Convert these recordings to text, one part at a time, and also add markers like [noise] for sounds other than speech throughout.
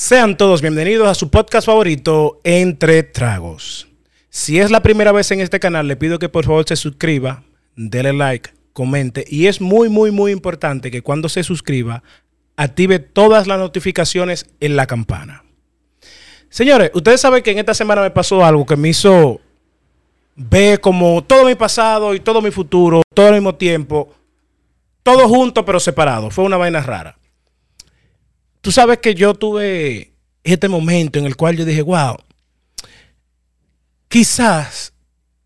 Sean todos bienvenidos a su podcast favorito, Entre Tragos. Si es la primera vez en este canal, le pido que por favor se suscriba, dele like, comente y es muy, muy, muy importante que cuando se suscriba, active todas las notificaciones en la campana. Señores, ustedes saben que en esta semana me pasó algo que me hizo ver como todo mi pasado y todo mi futuro, todo al mismo tiempo, todo junto pero separado. Fue una vaina rara. Tú sabes que yo tuve este momento en el cual yo dije, wow, quizás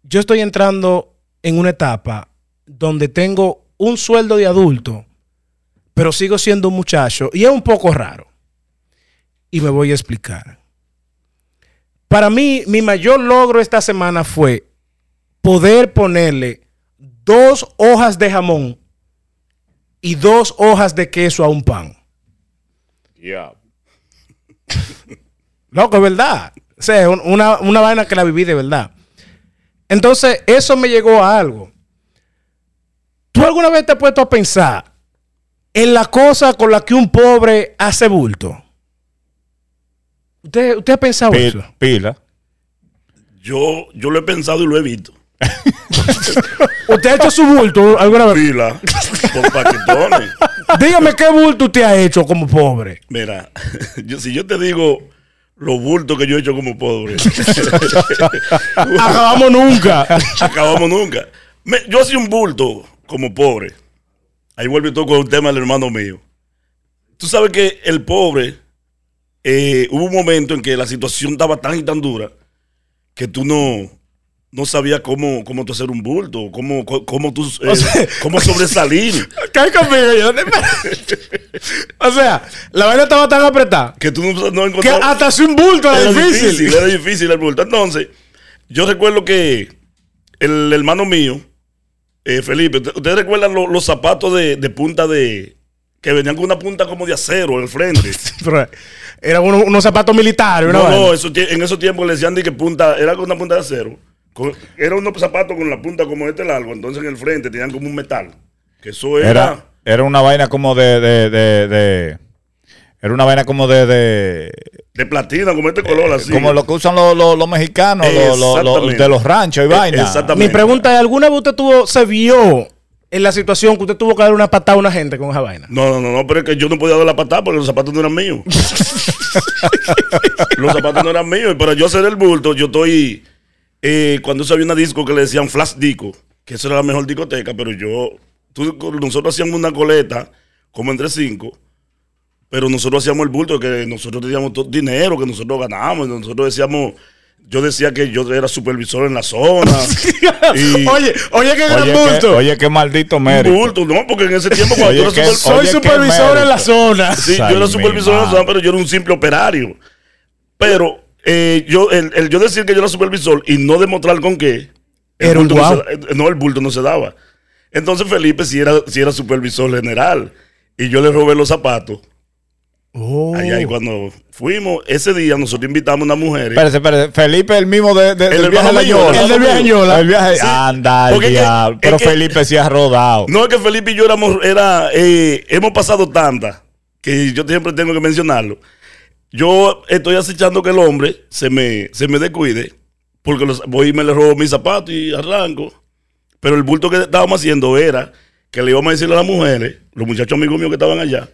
yo estoy entrando en una etapa donde tengo un sueldo de adulto, pero sigo siendo un muchacho y es un poco raro. Y me voy a explicar. Para mí, mi mayor logro esta semana fue poder ponerle dos hojas de jamón y dos hojas de queso a un pan. Yeah. [laughs] Loco, es verdad. O sea, un- una, una vaina que la viví de verdad. Entonces, eso me llegó a algo. ¿Tú alguna vez te has puesto a pensar en la cosa con la que un pobre hace bulto? ¿Usted, usted ha pensado eso? Pila. Yo, yo lo he pensado y lo he visto. [laughs] ¿Usted ha hecho su bulto alguna vez? Pila, con paquetones. Dígame qué bulto usted ha hecho como pobre. Mira, [laughs] yo, si yo te digo los bultos que yo he hecho como pobre, [laughs] Acabamos nunca. acabamos nunca. Me- yo hacía un bulto como pobre. Ahí vuelve todo con el tema del hermano mío. Tú sabes que el pobre, eh, hubo un momento en que la situación estaba tan y tan dura que tú no, no sabías cómo, cómo tú hacer un bulto, cómo, cómo, tú, eh, sea- cómo [laughs] sobresalir. ¿Qué conmigo? Yo? [laughs] o sea, la vaina estaba tan apretada Que tú no, no que encontrabas. hasta hacer un bulto era, era difícil. difícil, era difícil el bulto. Entonces, yo recuerdo que el hermano mío, eh, Felipe, ¿usted- ¿ustedes recuerdan lo- los zapatos de, de punta de. que venían con una punta como de acero en el frente? [laughs] Eran unos, unos zapatos militares. no, no, eso tie- en esos tiempos le decían de que punta, era con una punta de acero. Con- era unos zapatos con la punta como este largo, entonces en el frente tenían como un metal. Que eso era. Era, era una vaina como de, de, de, de- Era una vaina como de. de de platina, como este color así. Eh, como lo que usan los, los, los mexicanos, los, los- de los ranchos y Eh, vaina. exactamente. Mi pregunta es: ¿alguna vez usted tuvo, se vio en la situación que usted tuvo que dar una patada a una gente con esa vaina? No, no, no, no, pero es que yo no podía dar la patada porque los zapatos no eran míos. [laughs] los zapatos no eran míos. Y para yo hacer el bulto, yo estoy. Eh, cuando eso había una disco que le decían Flash Disco, que eso era la mejor discoteca, pero yo. tú- nosotros hacíamos una coleta, como entre cinco, pero nosotros hacíamos el bulto, que nosotros teníamos todo dinero, que nosotros ganábamos. Nosotros decíamos. Yo decía que yo era supervisor en la zona. [laughs] y- oye, oye, qué gran Oye, bulto. oye, qué maldito mérito. bulto, no, porque en ese tiempo cuando Oye, eras super- Soy Oye, supervisor en la zona. Sí, Ay, yo era supervisor, madre. ¿sabes? pero yo era un simple operario. Pero eh, yo, el, el yo decir que yo era supervisor y no demostrar con qué, el Era un bulto no, guau. se, no, el bulto no se daba. Entonces Felipe sí era, sí era supervisor general y yo le robé los zapatos. Oh. Allá y cuando fuimos, ese día nosotros invitamos a unas mujeres. Espérate, espérate. Felipe, el mismo de, de- del El viaje el del viaje a Ñola. El viaje. Sí. Anda, el diablo. Pero que- Felipe sí ha rodado. No es que Felipe y yo éramos, era, eh, hemos pasado tantas que yo siempre tengo que mencionarlo. Yo estoy acechando que el hombre se me, se me descuide porque los, voy y me le robo mis zapatos y arranco. Pero el bulto que estábamos haciendo era que le íbamos a decirle a las mujeres, los muchachos amigos míos que estaban allá,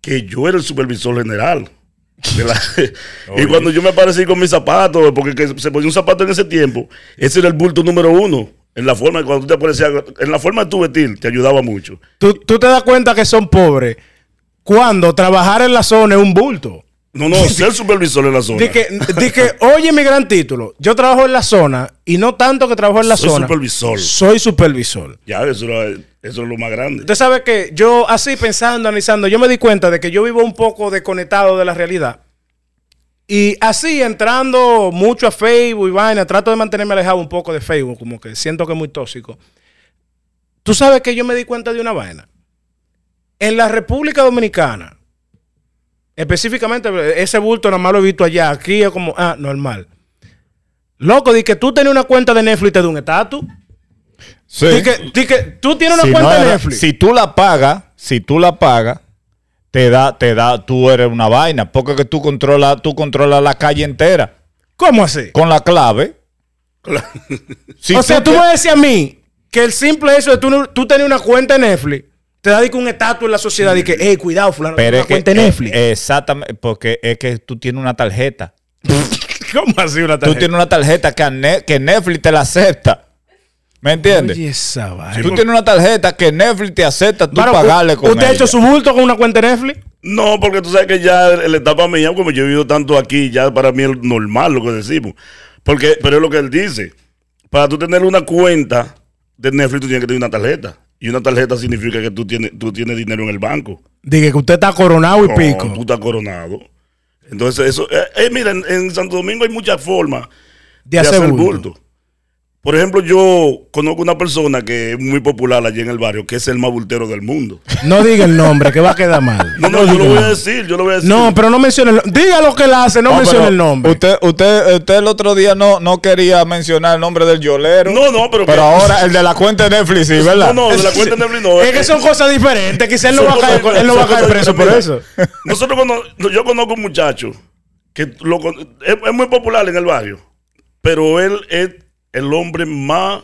que yo era el supervisor general. de la- [laughs] y cuando yo me aparecí con mis zapatos, porque que se ponía un zapato en ese tiempo, ese era el bulto número uno. En la forma, cuando tú te aparecías, en la forma de tu vestir, te ayudaba mucho. ¿Tú, tú te das cuenta que son pobres cuando trabajar en la zona es un bulto. No, no, ser supervisor en la zona. Di que, oye, mi gran título, yo trabajo en la zona y no tanto que trabajo en la Soy zona. supervisor. Soy supervisor. Ya, eso es lo más grande. Usted sabe que yo así pensando, analizando, yo me di cuenta de que yo vivo un poco desconectado de la realidad. Y así entrando mucho a Facebook y vaina, trato de mantenerme alejado un poco de Facebook, como que siento que es muy tóxico. Tú sabes que yo me di cuenta de una vaina. En la República Dominicana, específicamente ese bulto nada más lo he visto allá, aquí es como, ah, normal. Loco, di que tú tenías una cuenta de Netflix de un estatus. Sí. Di que, di que tú tienes una Si cuenta no de Netflix. Si tú la pagas, si tú la pagas, te da, te da, tú eres una vaina, porque que tú controlas, tú controlas la calle entera ¿Cómo así? con la clave. Si [laughs] o sea, tú te- me decías a mí que el simple hecho de tú, tú tener una cuenta en Netflix te da de que un estatus en la sociedad y que, hey, cuidado, fulano, pero una es que, cuenta en eh, Netflix. exactamente, porque es que tú tienes una tarjeta. [laughs] ¿Cómo así una Tú tarjeta? tienes una tarjeta que, Ne- que Netflix te la acepta. ¿Me entiendes? Oye, esa vaina. Tú tienes una tarjeta que Netflix te acepta tú Bueno, pagarle con ¿Usted ha hecho su bulto con una cuenta en Netflix? No, porque tú sabes que ya la etapa mía, como yo he vivido tanto aquí, ya para mí es normal lo que decimos. Porque, pero es lo que él dice. Para tú tener una cuenta de Netflix, tú tienes que tener una tarjeta. Y una tarjeta significa que tú tienes, tú tienes dinero en el banco. Dije que usted está coronado y No, pico. tú estás coronado. Entonces, eso. Eh, eh, mira, en, en Santo Domingo hay muchas formas De hacer bulto. bulto. Por ejemplo, yo conozco una persona que es muy popular allí en el barrio, que es el más bultero del mundo. No diga el nombre, que va a quedar mal. No, no, yo lo voy a decir, yo lo voy a decir. No, pero no mencione el nombre. Diga lo que él hace, no, No, mencione el nombre. Usted, usted, usted el otro día no, no quería mencionar el nombre del yolero. No, no, pero Pero que- ahora el de la cuenta de Netflix, sí, ¿verdad? No, no, de la cuenta de Netflix no. es que son cosas diferentes. Quizá él no va a caer, él no va a caer preso por eso. Nosotros cono- no, yo conozco un muchacho que lo con- es, es muy popular en el barrio, pero él es el hombre más.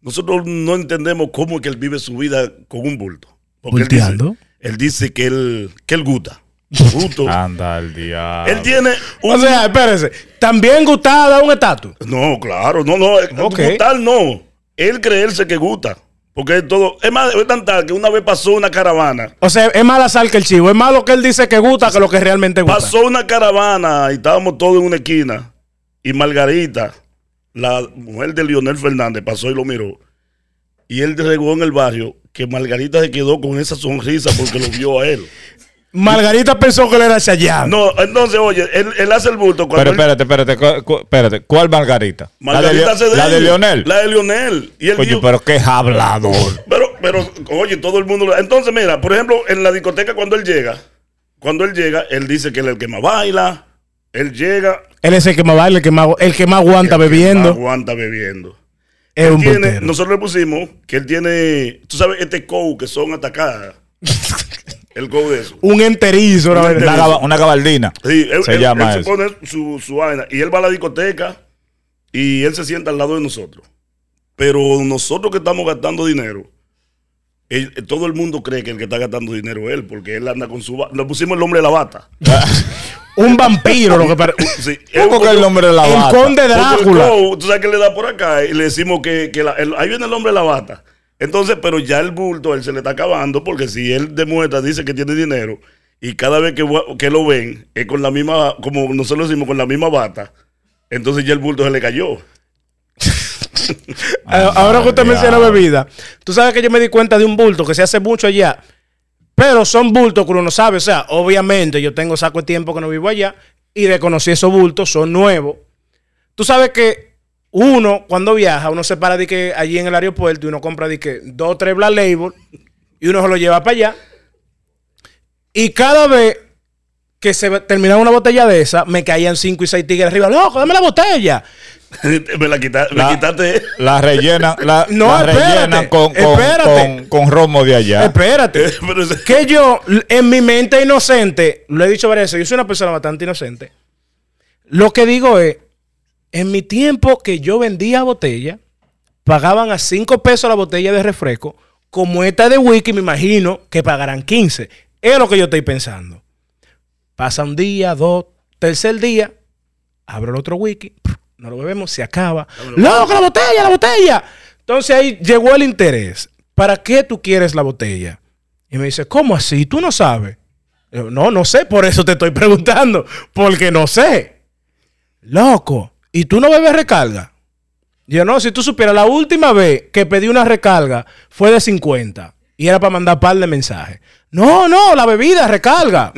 Nosotros no entendemos cómo es que él vive su vida con un bulto. Porque él dice, ¿Bulteando? él dice que él, que él gusta. [laughs] Gusto. Anda el diablo. él tiene un. O sea, espérese. También Gustavo da un estatus. no, claro, no, no. Ok. Gustar no. Él creerse que gusta. Porque es todo. Es más, es tan tal que una vez pasó una caravana. O sea, es más la sal que el chivo. Es más lo que él dice que gusta que lo que realmente gusta. Pasó una caravana y estábamos todos en una esquina. Y Margarita, la mujer de Leonel Fernández, pasó y lo miró. Y él regó en el barrio que Margarita se quedó con esa sonrisa porque lo vio a él. [laughs] Margarita pensó que él era Chayanne. No, entonces, oye, él, él hace el bulto cuando Pero espérate, espérate, cu- cu- espérate. ¿Cuál Margarita? Margarita la de, la de. Leonel. La de Leonel. Y él Oye, dijo- pero qué es hablador. Pero, pero, oye, todo el mundo. lo- Entonces, mira, por ejemplo, en la discoteca cuando él llega, cuando él llega, él dice que él es el que más baila. Él llega. Él es el que más baila, el que más, el que más aguanta el que bebiendo. más Aguanta bebiendo. Es Él un tiene, nosotros le pusimos que él tiene, tú sabes, este cow que son atacadas. [laughs] el cow de eso. Un enterizo. una. Una, gaba- una gabardina. Sí, él, se él- llama él se eso. pone su, su vaina y él va a la discoteca y él se sienta al lado de nosotros. Pero nosotros que estamos gastando dinero, él- todo el mundo cree que el que está gastando dinero es él, porque él anda con su... ba- Le pusimos el nombre de la bata. [laughs] Un vampiro, lo que pare- [laughs] Sí, [laughs] ¿Cómo que el nombre de la El bata? conde el Drácula. cow, tú sabes que le da por acá y le decimos que, que la- el- ahí viene el hombre de la bata. Entonces, pero ya el bulto, él se le está acabando porque si él demuestra, dice que tiene dinero y cada vez que, va- que lo ven es con la misma, como nosotros decimos, con la misma bata, entonces ya el bulto se le cayó. [laughs] Eh, Ahora que usted menciona bebida, tú sabes que yo me di cuenta de un bulto que se hace mucho allá, pero son bultos que uno no sabe. O sea, obviamente yo tengo saco de tiempo que no vivo allá y desconocí esos bultos, son nuevos. Tú sabes que uno, cuando viaja, uno se para de que allí en el aeropuerto y uno compra de que dos o tres Black Label y uno se lo lleva para allá. Y cada vez que se terminaba una botella de esa, me caían cinco y seis tigres arriba. Loco, dame la botella. [laughs] me la quita- me La- quitaste. La rellenan, la, [laughs] No, la rellenan con, con, con- con romo de allá. Espérate. [laughs] Que yo, en mi mente inocente, lo he dicho varias veces, yo soy una persona bastante inocente. Lo que digo es, en mi tiempo que yo vendía botella, pagaban a 5 pesos la botella de refresco, como esta de wiki, me imagino que pagarán 15. Es lo que yo estoy pensando. Pasa un día, dos, tercer día, abro el otro wiki, no lo bebemos, se acaba. ¡Loco, la botella, la botella! Entonces ahí llegó el interés. ¿Para qué tú quieres la botella? Y me dice, ¿cómo así? ¿Tú no sabes? Yo, no, no sé, por eso te estoy [laughs] preguntando, porque no sé. Loco, ¿y tú no bebes recarga? Yo no, si tú supieras, la última vez que pedí una recarga fue de 50 y era para mandar par de mensajes. No, no, la bebida recarga.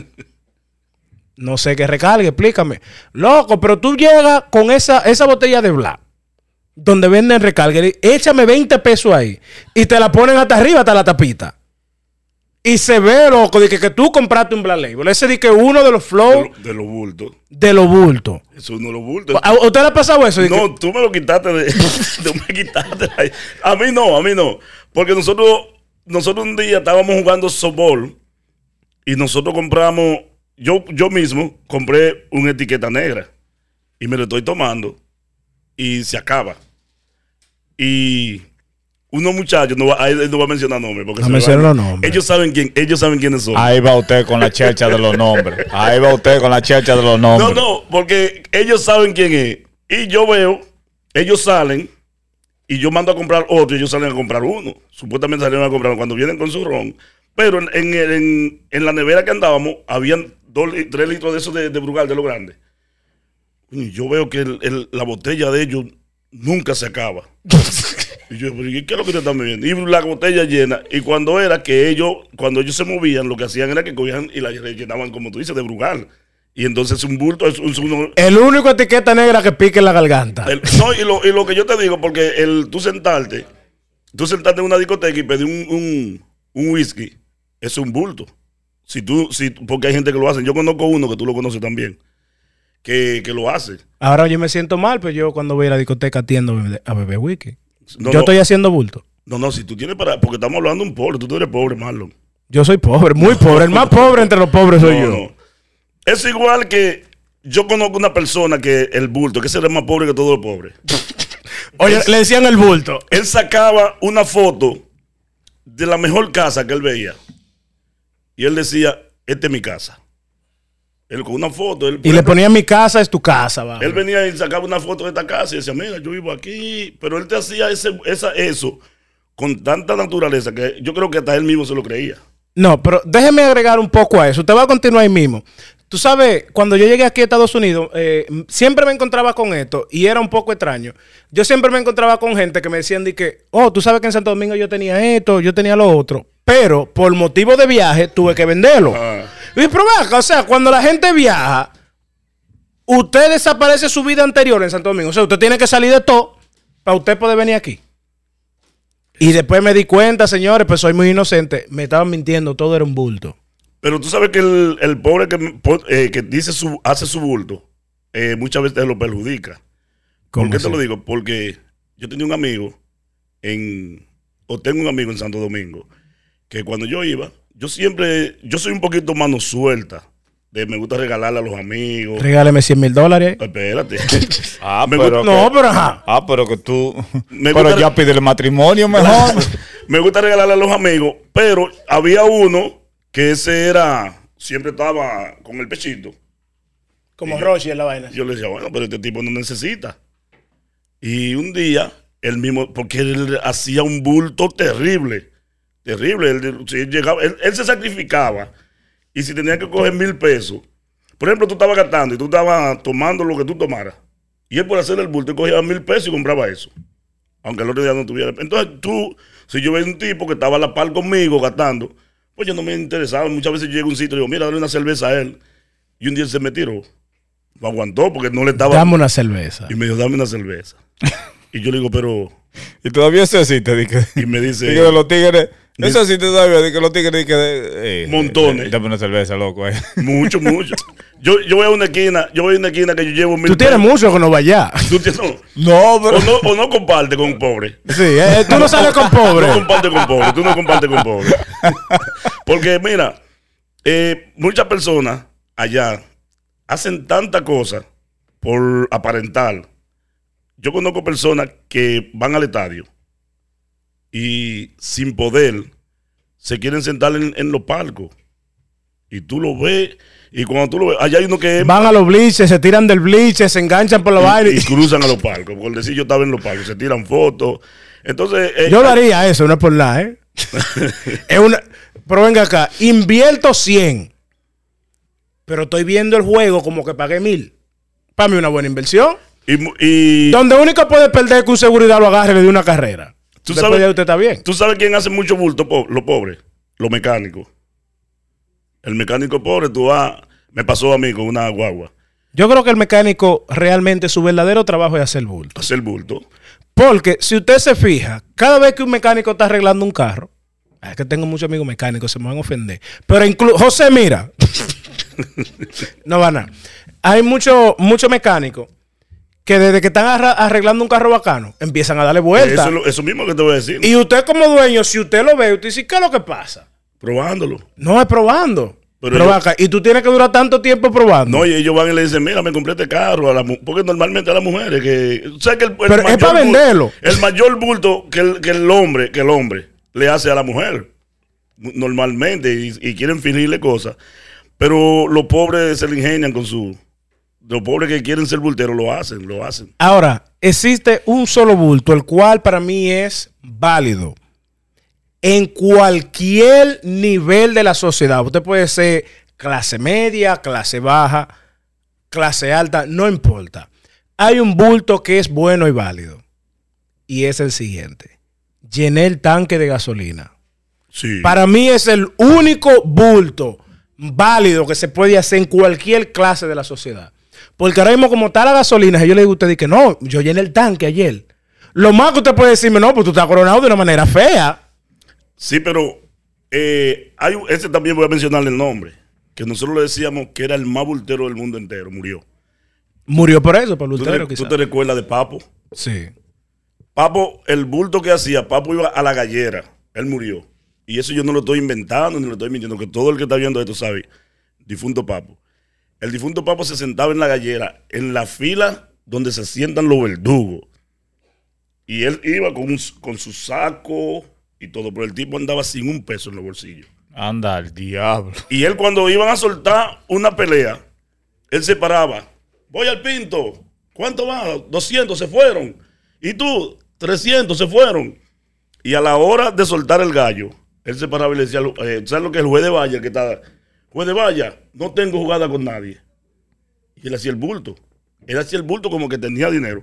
No sé qué recarga, explícame. Loco, pero tú llegas con esa, esa botella de Black, donde venden recarga, y échame 20 pesos ahí y te la ponen hasta arriba, hasta la tapita. Y se ve, loco, de que, que tú compraste un Black Label. Ese de que uno de los de, flows lo- de los bultos. de los bultos. Eso no lo bultos. ¿A usted le ha pasado eso? De que- No, tú me lo quitaste de. [laughs] tú me quitaste ahí. A mí no, a mí no. Porque nosotros, nosotros un día estábamos jugando softball Y nosotros compramos, yo, yo mismo compré una etiqueta negra y me lo estoy tomando y se acaba. Y unos muchachos, no va, ahí no va a mencionar nombres. Porque No los nombres. Ellos saben quién, ellos saben quiénes son. Ahí va usted con la chercha de los nombres. Ahí va usted con la chercha de los No, nombres. no, porque ellos saben quién es. Y yo veo, ellos salen y yo mando a comprar otro y ellos salen a comprar uno. Supuestamente salieron a comprar cuando vienen con su ron. Pero en, en- en la nevera que andábamos, habían dos, tres litros de esos de, de Brugal, de lo grande. Y yo veo que el- el- la botella de ellos nunca se acaba. Y yo, pero ¿y ¿qué es lo que te están bebiendo? Y la botella llena. Y cuando era que ellos, cuando ellos se movían, lo que hacían era que cogían y la rellenaban, como tú dices, de Brugal. Y entonces un bulto es, es uno. El único etiqueta negra que pique en la garganta. el- no, y lo, y lo que yo te digo, porque el, tú sentarte, tú sentarte en una discoteca y pedir un, un, un whisky, es un bulto. Si tú, si, porque hay gente que lo hace. Yo conozco uno que tú lo conoces también, que, que lo hace. Ahora yo me siento mal, pero yo cuando voy a la discoteca tiendo a whisky. No, yo no, estoy haciendo bulto. no, no, si tú tienes para. Porque estamos hablando de un pobre, tú eres pobre, Marlon. Yo soy pobre, muy pobre. El más pobre entre los pobres soy No, yo. no. Es igual que yo conozco una persona que el bulto, que ese era más pobre que todos los pobres. [laughs] Oye, le decían el bulto. Él sacaba una foto de la mejor casa que él veía. Y él decía, esta es mi casa. Él con una foto, él, Y le ponía mi casa, es tu casa. va. él venía y sacaba una foto de esta casa y decía, mira, yo vivo aquí. Pero él te hacía ese, esa, eso con tanta naturaleza que yo creo que hasta él mismo se lo creía. No, pero déjeme agregar un poco a eso. Usted va a continuar ahí mismo. Tú sabes, cuando yo llegué aquí a Estados Unidos, eh, siempre me encontraba con esto y era un poco extraño. Yo siempre me encontraba con gente que me decían de que, oh, tú sabes que en Santo Domingo yo tenía esto, yo tenía lo otro, pero por motivo de viaje tuve que venderlo. Ah. Y pero acá, o sea, cuando la gente viaja, usted desaparece su vida anterior en Santo Domingo. O sea, usted tiene que salir de todo para usted poder venir aquí. Y después me di cuenta, señores, pues soy muy inocente. Me estaban mintiendo, todo era un bulto. Pero tú sabes que el, el pobre que, eh, que dice su, hace su bulto, eh, muchas veces lo perjudica. ¿Por ¿Cómo qué te lo digo? Porque yo tenía un amigo en, o tengo un amigo en Santo Domingo, que cuando yo iba, yo siempre, yo soy un poquito mano suelta, de me gusta regalarle a los amigos. Regáleme 100 mil dólares. Espérate. [laughs] Ah, Me pero No, que- pero ajá. Ah, pero que tú. Me pero gusta- ya pide el matrimonio mejor. [laughs] me gusta regalarle a los amigos, pero había uno que ese era, siempre estaba con el pechito. Como Rochi en la vaina. Yo le decía, bueno, pero este tipo no necesita. Y un día, él mismo, porque él hacía un bulto terrible, terrible. Él, si él llegaba, él, él se sacrificaba. Y si tenía que coger mil pesos, por ejemplo, tú estabas gastando y tú estabas tomando lo que tú tomaras. Y él por hacer el bulto, cogía mil pesos y compraba eso. Aunque el otro día no tuviera. Entonces tú, si yo veía un tipo que estaba a la par conmigo gastando, pues yo no me interesaba. Muchas veces yo llego a un sitio y digo, mira, dale una cerveza a él. Y un día él se me tiró. Lo aguantó porque no le estaba. Dame una cerveza. Y me dijo, dame una cerveza. [laughs] y yo le digo, pero. y todavía eso existe. di que- Y me dice. di que de los tigres. Eso existe todavía. di que los tigres. que de- eh, Montones. eh, Dame una cerveza, loco. eh. [laughs] Mucho, mucho. Yo, yo voy a una esquina, yo voy a una esquina que yo llevo mil Tú tienes pesos. mucho que no vaya. Tú tienes- no, No, pero. o, no, o no comparte con un pobre. Sí, eh, tú no sales con pobre. No comparte con pobre, tú no compartes con pobre. Porque mira, eh, muchas personas allá hacen tanta cosa por aparentar. Yo conozco personas que van al estadio y sin poder se quieren sentar en, en los palcos. Y tú lo ves, y cuando tú lo ves, allá hay uno que Van a los bliches, se tiran del bliche, se enganchan por la vaina. y, cruzan a los palcos. Por decir, yo estaba en los palcos, se tiran fotos. Entonces, eh, Yo lo haría eso, no es por nada, ¿eh? [laughs] es una, pero venga acá, invierto 100, pero estoy viendo el juego como que pagué 1000. Para mí una buena inversión. y, Donde único puede perder es que un seguridad lo agarre y le dé una carrera. ¿Tú Después sabes- ya usted está bien. ¿Tú sabes quién hace mucho bulto? po- Los pobres. Los mecánicos. El mecánico pobre, tú vas. Me pasó a mí con una guagua. Yo creo que el mecánico realmente su verdadero trabajo es hacer bulto. Hacer bulto. Porque si usted se fija, cada vez que un mecánico está arreglando un carro, es que tengo muchos amigos mecánicos, se me van a ofender. Pero incluso, José, mira, [laughs] no van a. Hay muchos mucho mecánicos que desde que están arreglando un carro bacano, empiezan a darle vueltas. eso mismo que te voy a decir. Y usted como dueño, si usted lo ve, usted dice, ¿qué es lo que pasa? Probándolo. No es probando. Pero Pero yo- vaca, y tú tienes que durar tanto tiempo probando. No, y ellos van y le dicen, mira, me compré este carro. A la porque normalmente a las mujeres que... O sea, que el, el Pero es mayor pa' bul- venderlo. El mayor bulto que el, que el hombre que el hombre le hace a la mujer. Normalmente. Y, y quieren finirle cosas. Pero los pobres se le ingenian con su... Los pobres que quieren ser bulteros lo hacen, lo hacen. Ahora, existe un solo bulto, el cual para mí es válido. En cualquier nivel de la sociedad. Usted puede ser clase media, clase baja, clase alta, no importa. Hay un bulto que es bueno y válido. Y es el siguiente. Llené el tanque de gasolina. Sí. Para mí es el único bulto válido que se puede hacer en cualquier clase de la sociedad. Porque ahora mismo, como está la gasolina, yo le digo a usted que no, yo llené el tanque ayer. Lo más que usted puede decirme, no, pues tú estás coronado de una manera fea. Sí, pero eh, hay ese también voy a mencionarle el nombre. Que nosotros le decíamos que era el más bultero del mundo entero. Murió. Murió por eso, por ¿Tú te, tú te recuerdas de Papo? Sí. Papo, el bulto que hacía, Papo iba a la gallera. Él murió. Y eso yo no lo estoy inventando ni lo estoy mintiendo, que todo el que está viendo esto sabe. Difunto Papo. El difunto Papo se sentaba en la gallera, en la fila donde se sientan los verdugos. Y él iba con, un- con su saco y todo, pero el tipo andaba sin un peso en los bolsillos. Anda al diablo. Y él cuando iban a soltar una pelea, él se paraba. Voy al pinto. ¿Cuánto va? 200 se fueron. ¿Y tú? 300 se fueron. Y a la hora de soltar el gallo, él se paraba y le decía, eh, ¿sabes lo que es el juez de valla? El que está, juez de valla, no tengo jugada con nadie. Y él hacía el bulto. Él hacía el bulto como que tenía dinero.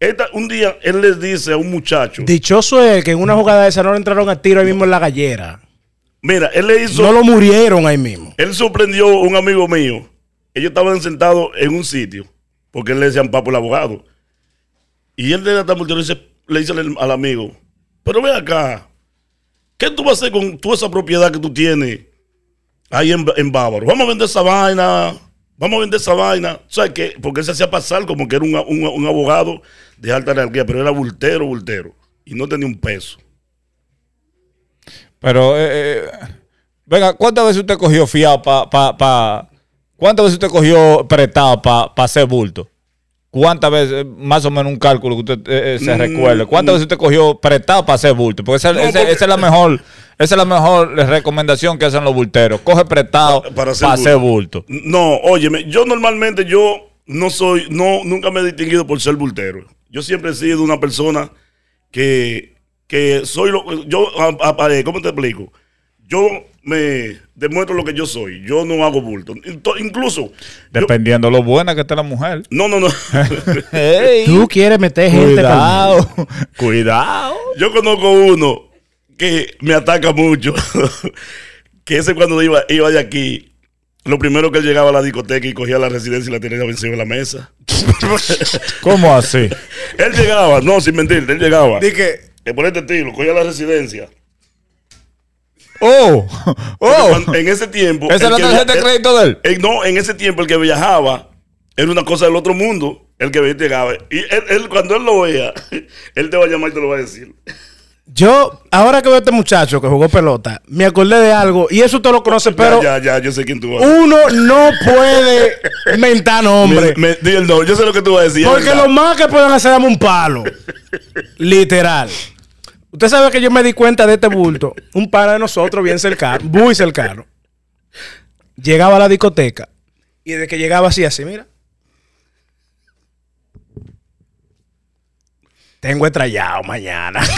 Esta- un día él les dice a un muchacho, Dichoso es que en una jugada de esa no le entraron a tiro ahí mismo en la gallera. mira, él le hizo... No lo murieron ahí mismo. Él sorprendió a un amigo mío. Ellos estaban sentados en un sitio, porque él le decían papo el abogado. Y él de la tambultero dice, le dice al, al amigo, pero ve acá, ¿qué tú vas a hacer con toda esa propiedad que tú tienes ahí en, en Bávaro? Vamos a vender esa vaina, vamos a vender esa vaina. ¿Sabes qué? Porque él se hacía pasar como que era un, un- un abogado de alta jerarquía, pero era bultero, bultero. Y no tenía un peso. Pero, eh, eh, venga, ¿cuántas veces usted cogió fiado para... Pa, pa- ¿Cuántas veces usted cogió prestado para hacer bulto? ¿Cuántas veces, más o menos un cálculo que usted eh, eh, se Mm, recuerde? ¿Cuántas mm. veces usted cogió prestado para hacer bulto? Porque esa, No, esa- porque- esa es la mejor, esa es la mejor recomendación que hacen los bulteros. Coge prestado Pa- para para hacer, hacer bulto. No, óyeme, yo normalmente yo no soy, no, nunca me he distinguido por ser bultero. Yo siempre he sido una persona que, que soy lo, yo, a- a- ¿cómo te explico? Yo me demuestro lo que yo soy. Yo no hago bulto. Incluso, yo- Dependiendo lo buena que esté la mujer. no, no, no. [laughs] Tú quieres meter gente cuidado, [laughs] cuidado. yo conozco uno que me ataca mucho. [laughs] que ese cuando iba, iba de aquí, lo primero que él llegaba a la discoteca y cogía la residencia y la tenía encima de la mesa. ¿Cómo así? Él llegaba, no, sin mentir, él llegaba. Di que Que por este estilo, cogía la residencia. Oh, oh. cuando- en ese tiempo. ¿Esa es el la tarjeta de crédito de él? eh, no, en ese tiempo el que viajaba era una cosa del otro mundo. El que llegaba. Y él, él, cuando él lo vea, [laughs] él te va a llamar y te lo va a decir. yo, ahora que veo a este muchacho que jugó pelota, me acordé de algo, y eso usted lo conoce, pero ya, ya, ya, yo sé quién tú vas a uno no puede mentar nombre. [laughs] Me, me- nombre, yo sé lo que tú vas a decir. Porque lo más que pueden hacer es darme un palo. [laughs] Literal. Usted sabe que yo me di cuenta de este bulto. Un par de nosotros, bien cercano, muy cercano. Llegaba a la discoteca. Y de que llegaba así, así, mira. Tengo estrellado mañana. [laughs]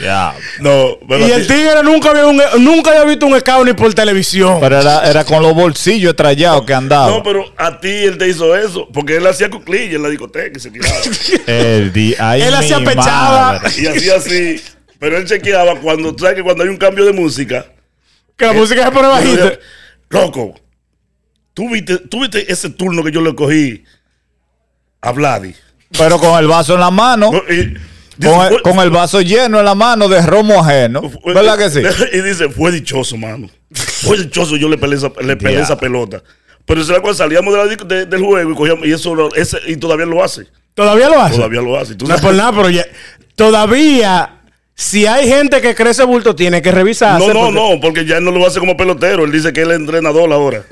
Ya. No, pero y el ti- tigre nunca había, un- nunca había visto un scout ni por televisión. Pero era, era con los bolsillos estrallados que andaba. No, pero a ti él te hizo eso. Porque él hacía cuclilla en la discoteca y se tiraba. [laughs] El di- ay, Él hacía pechada. madre. y hacía así. Pero él chequeaba cuando, tú sabes que cuando hay un cambio de música. que la música se pone bajita. Loco, ¿tú viste, tú viste ese turno que yo le cogí a Vladi. Pero con el vaso en la mano. No, y dice, Con el, fue- con el vaso lleno en la mano de romo ajeno. fue- ¿Verdad que sí? [laughs] Y dice, fue dichoso, mano. Fue dichoso, yo le peleé esa, le peleé Ya. esa pelota. Pero esa es la cosa, salíamos de la disco- de- del juego y cogíamos, y eso lo- ese, y todavía lo hace. Todavía lo hace. Todavía lo hace. Tú No es sabes- por nada, pero ya- todavía Si hay gente que cree ese bulto, tiene que revisarse. No, no, porque- no, porque ya él no lo hace como pelotero. Él dice que él es entrenador ahora.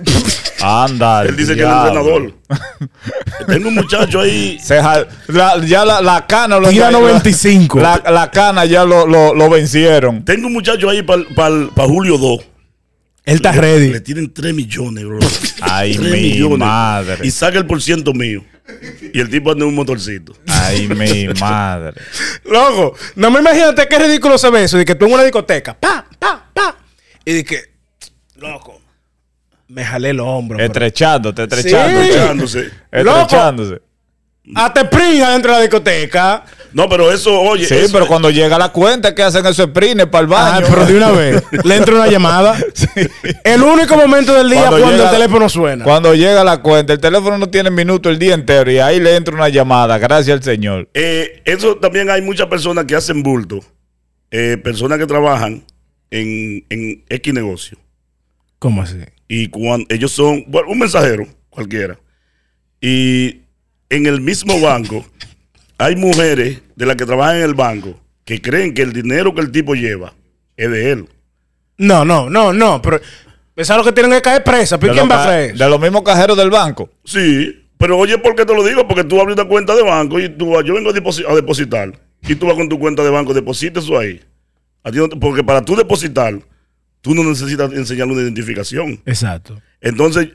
Anda. Él dice que él es entrenador. Tengo un muchacho ahí. Se ja- la- ya la, la cana lo Tira 95. La, la cana ya lo, lo, lo vencieron. Tengo un muchacho ahí para Julio 2. Él está Le- ready. Le tienen 3 millones, bro. Ay, 3 mi madre. Y saca el por ciento mío. Y el tipo anda en un motorcito. Ay, mi madre. Loco, no me imagínate qué ridículo se ve eso. De que tú en una discoteca, pa, pa, pa. Y de que, loco, me jalé el hombro. Estrechándote, Sí. estrechándote. Echándose. Estrechándose. Hasta pringa dentro de la discoteca. No, pero eso, oye. Sí, eso- pero cuando llega la cuenta que hacen esos sprines para el Ah, baño. pero de una vez. [laughs] Le entra una llamada. El único momento del día cuando, llega- el teléfono suena. Cuando llega la cuenta, el teléfono no tiene minuto el día entero y ahí le entra una llamada, gracias al Señor. Eh, eso también hay muchas personas que hacen bulto. Eh, personas que trabajan en, en X negocio. ¿Cómo así? Y cuando ellos son, bueno, un mensajero, cualquiera. Y en el mismo banco hay mujeres de las que trabajan en el banco que creen que el dinero que el tipo lleva es de él. No, no, no, no. Pero pensaron que tienen que caer presa. ¿Pero quién va a creer? De los mismos cajeros del banco. Sí, pero oye, ¿por qué te lo digo? Porque tú abres una cuenta de banco y tú vas, yo vengo a, deposi- a depositar y tú vas con tu cuenta de banco, deposita eso ahí. A ti no te- porque para tú depositar, tú no necesitas enseñarle una identificación. Exacto. Entonces,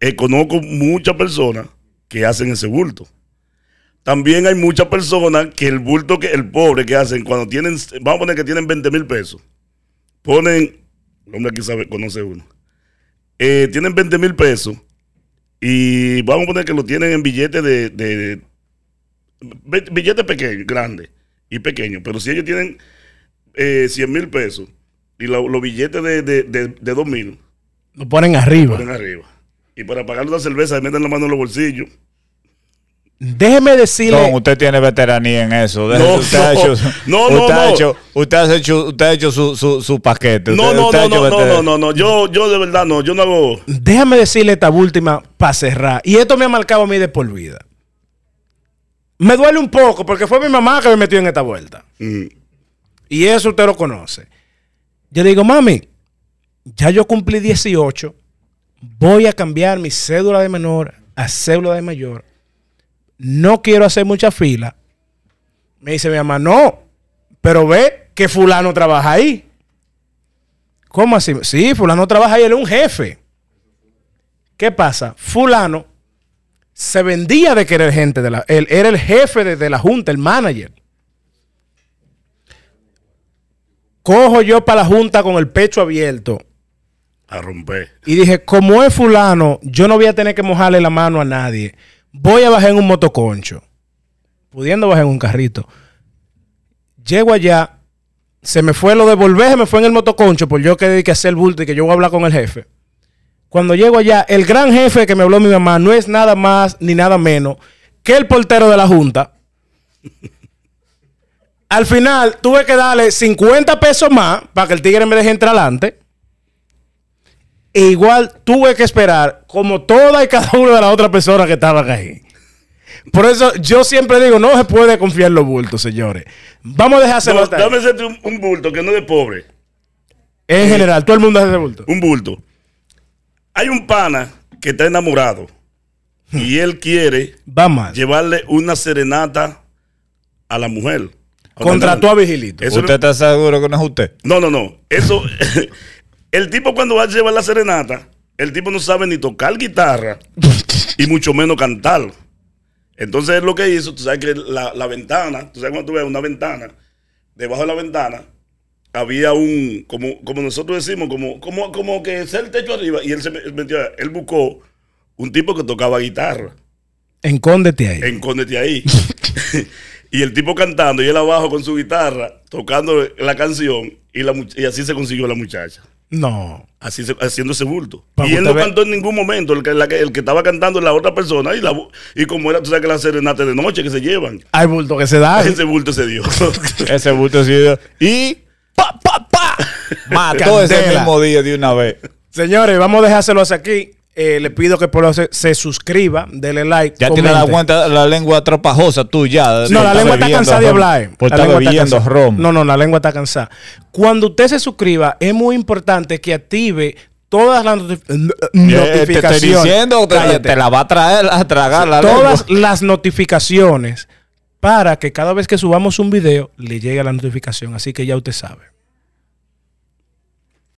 eh, conozco muchas personas que hacen ese bulto. También hay muchas personas que el bulto que el pobre que hacen cuando tienen, vamos a poner que tienen 20 mil pesos, ponen, el hombre aquí sabe, conoce uno, Eh, tienen 20 mil pesos y vamos a poner que lo tienen en billetes de, de- de- billetes pequeños, grandes y pequeños, pero si ellos tienen eh, 100 mil pesos y lo- los billetes de, de, de, de 2 mil, Lo ponen arriba. ponen arriba. Y para pagar una cerveza, meten la mano en los bolsillos. Déjeme decirle. Don, usted tiene veteranía en eso. Déjese- No, usted ha no, hecho, no, no, usted ha hecho, usted ha hecho, usted ha hecho su, su, su paquete. No, Usted- no, usted no, no, no, no, no, no. Yo, yo de verdad no, yo no hago. Déjame decirle esta última para cerrar. Y esto me ha marcado a mí de por vida. Me duele un poco porque fue mi mamá que me metió en esta vuelta. Mm, Y eso usted lo conoce. Yo le digo, mami, ya yo cumplí 18. Voy a cambiar mi cédula de menor a cédula de mayor. No quiero hacer mucha fila. Me dice mi mamá, no. Pero ve que fulano trabaja ahí. ¿Cómo así? Sí, fulano trabaja ahí, él es un jefe. ¿Qué pasa? Fulano se vendía de querer gente de la... Él era el jefe de, de la junta, el manager. Cojo yo para la junta con el pecho abierto. a romper. Y dije, como es fulano, yo no voy a tener que mojarle la mano a nadie. Voy a bajar en un motoconcho. Pudiendo bajar en un carrito. Llego allá. Se me fue lo de volver, se me fue en el motoconcho. Por yo que que hacer el bulto y que yo voy a hablar con el jefe. Cuando llego allá, el gran jefe que me habló mi mamá no es nada más ni nada menos que el portero de la junta. Al final tuve que darle 50 pesos más para que el tigre me deje entrar adelante. E igual tuve que esperar como toda y cada una de las otras personas que estaban ahí. Por eso yo siempre digo, no se puede confiar en los bultos, señores. Vamos a dejárselo No, dame hacerte un, un bulto que no es de pobre. En general, todo el mundo hace ese bulto. Un bulto. Hay un pana que está enamorado y él quiere Va mal. llevarle una serenata a la mujer. Contrató a Vigilito. Eso ¿Usted está seguro que no es usted? No, no, no. Eso. [laughs] el tipo cuando va a llevar la serenata, el tipo no sabe ni tocar guitarra [laughs] y mucho menos cantar. Entonces lo que hizo, tú sabes que la, la ventana, tú sabes cuando tú ves una ventana, debajo de la ventana había un, como, como nosotros decimos, como, como, como que es el techo arriba, y él se metió, él buscó un tipo que tocaba guitarra. Encóndete ahí. Encóndete ahí. [laughs] [laughs] y el tipo cantando y él abajo con su guitarra, tocando la canción, y, la, y así se consiguió la muchacha. No. Así se- haciendo ese bulto. Y él no cantó en ningún momento. El que, la el que estaba cantando es la otra persona. Y, la, y como era, tú sabes que la serenata de noche que se llevan. Hay bulto que se da. Ese bulto se dio. [laughs] Ese bulto sí. Y pa, pa, pa. Mató ese mismo día de una vez. Señores, vamos a dejárselo hasta aquí. Eh, le pido que por lo se, se suscriba, dele like. Ya tiene la, cuenta, la lengua tropajosa tú ya. No, la lengua está cansada de hablar. eh. Por La estar lengua está bebiendo ron. No, no, la lengua está cansada. Cuando usted se suscriba, es muy importante que active todas las notif- n- Eh, Te estoy notificaciones. diciendo, te, te la va a traer a tragar la todas lengua. las notificaciones para que cada vez que subamos un video le llegue la notificación. Así que ya usted sabe.